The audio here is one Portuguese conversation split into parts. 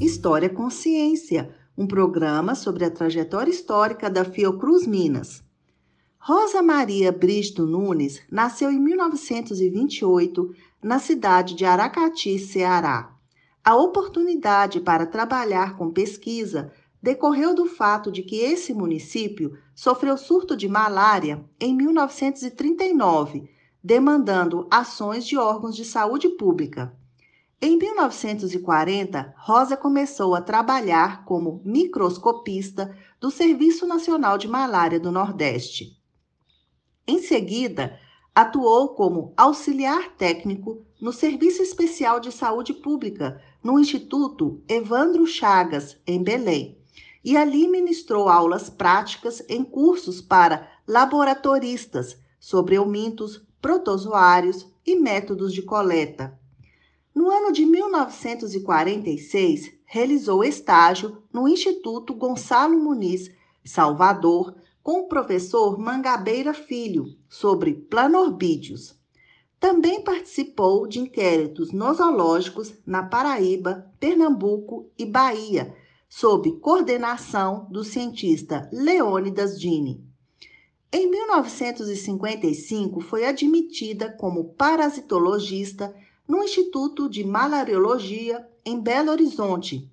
História Consciência, um programa sobre a trajetória histórica da Fiocruz Minas. Rosa Maria Bristo Nunes nasceu em 1928 na cidade de Aracati, Ceará. A oportunidade para trabalhar com pesquisa decorreu do fato de que esse município sofreu surto de malária em 1939, demandando ações de órgãos de saúde pública. Em 1940, Rosa começou a trabalhar como microscopista do Serviço Nacional de Malária do Nordeste. Em seguida, atuou como auxiliar técnico no Serviço Especial de Saúde Pública no Instituto Evandro Chagas, em Belém, e ali ministrou aulas práticas em cursos para laboratoristas sobre eumintos, protozoários e métodos de coleta. No ano de 1946, realizou estágio no Instituto Gonçalo Muniz, Salvador, com o professor Mangabeira Filho, sobre planorbídeos. Também participou de inquéritos nosológicos na Paraíba, Pernambuco e Bahia, sob coordenação do cientista Leônidas Dini. Em 1955, foi admitida como parasitologista no Instituto de Malariologia em Belo Horizonte,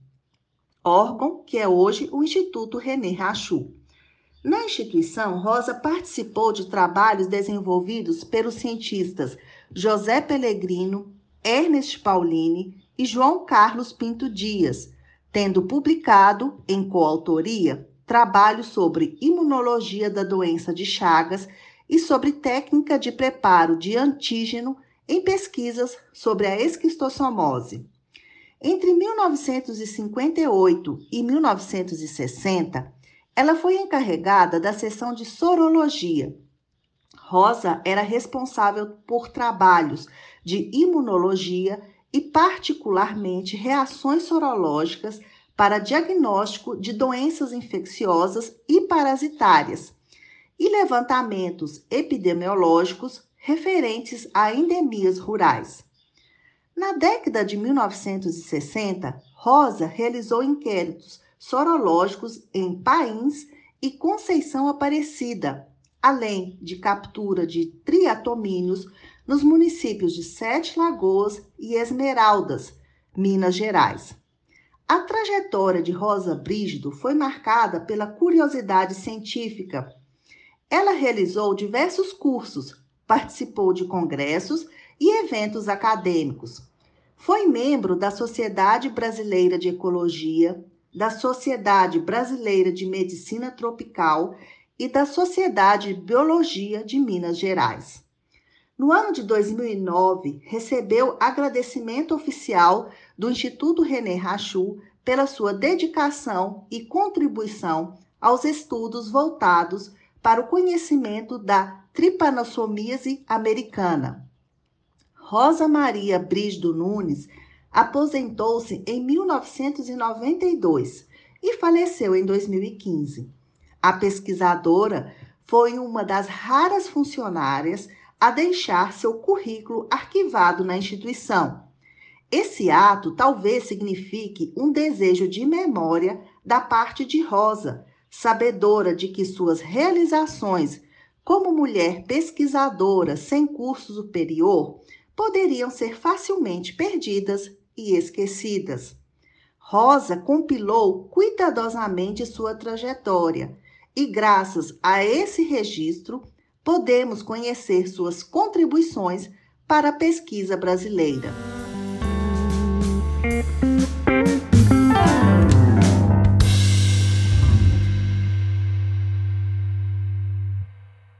órgão que é hoje o Instituto René Rachou. Na instituição, Rosa participou de trabalhos desenvolvidos pelos cientistas José Pellegrino, Ernest Paulini e João Carlos Pinto Dias, tendo publicado, em coautoria, trabalhos sobre imunologia da doença de Chagas e sobre técnica de preparo de antígeno em pesquisas sobre a esquistossomose. Entre 1958 e 1960, ela foi encarregada da seção de sorologia. Rosa era responsável por trabalhos de imunologia e, particularmente, reações sorológicas para diagnóstico de doenças infecciosas e parasitárias, e levantamentos epidemiológicos referentes a endemias rurais. Na década de 1960, Rosa realizou inquéritos sorológicos em Pains e Conceição Aparecida, além de captura de triatomínios nos municípios de Sete Lagoas e Esmeraldas, Minas Gerais. A trajetória de Rosa Brígido foi marcada pela curiosidade científica. Ela realizou diversos cursos, participou de congressos e eventos acadêmicos. Foi membro da Sociedade Brasileira de Ecologia, da Sociedade Brasileira de Medicina Tropical e da Sociedade de Biologia de Minas Gerais. No ano de 2009, recebeu agradecimento oficial do Instituto René Rachou pela sua dedicação e contribuição aos estudos voltados para o conhecimento da tripanossomíase americana. Rosa Maria Brígido Nunes aposentou-se em 1992 e faleceu em 2015. A pesquisadora foi uma das raras funcionárias a deixar seu currículo arquivado na instituição. Esse ato talvez signifique um desejo de memória da parte de Rosa, sabedora de que suas realizações como mulher pesquisadora sem curso superior, poderiam ser facilmente perdidas e esquecidas. Rosa compilou cuidadosamente sua trajetória e, graças a esse registro, podemos conhecer suas contribuições para a pesquisa brasileira.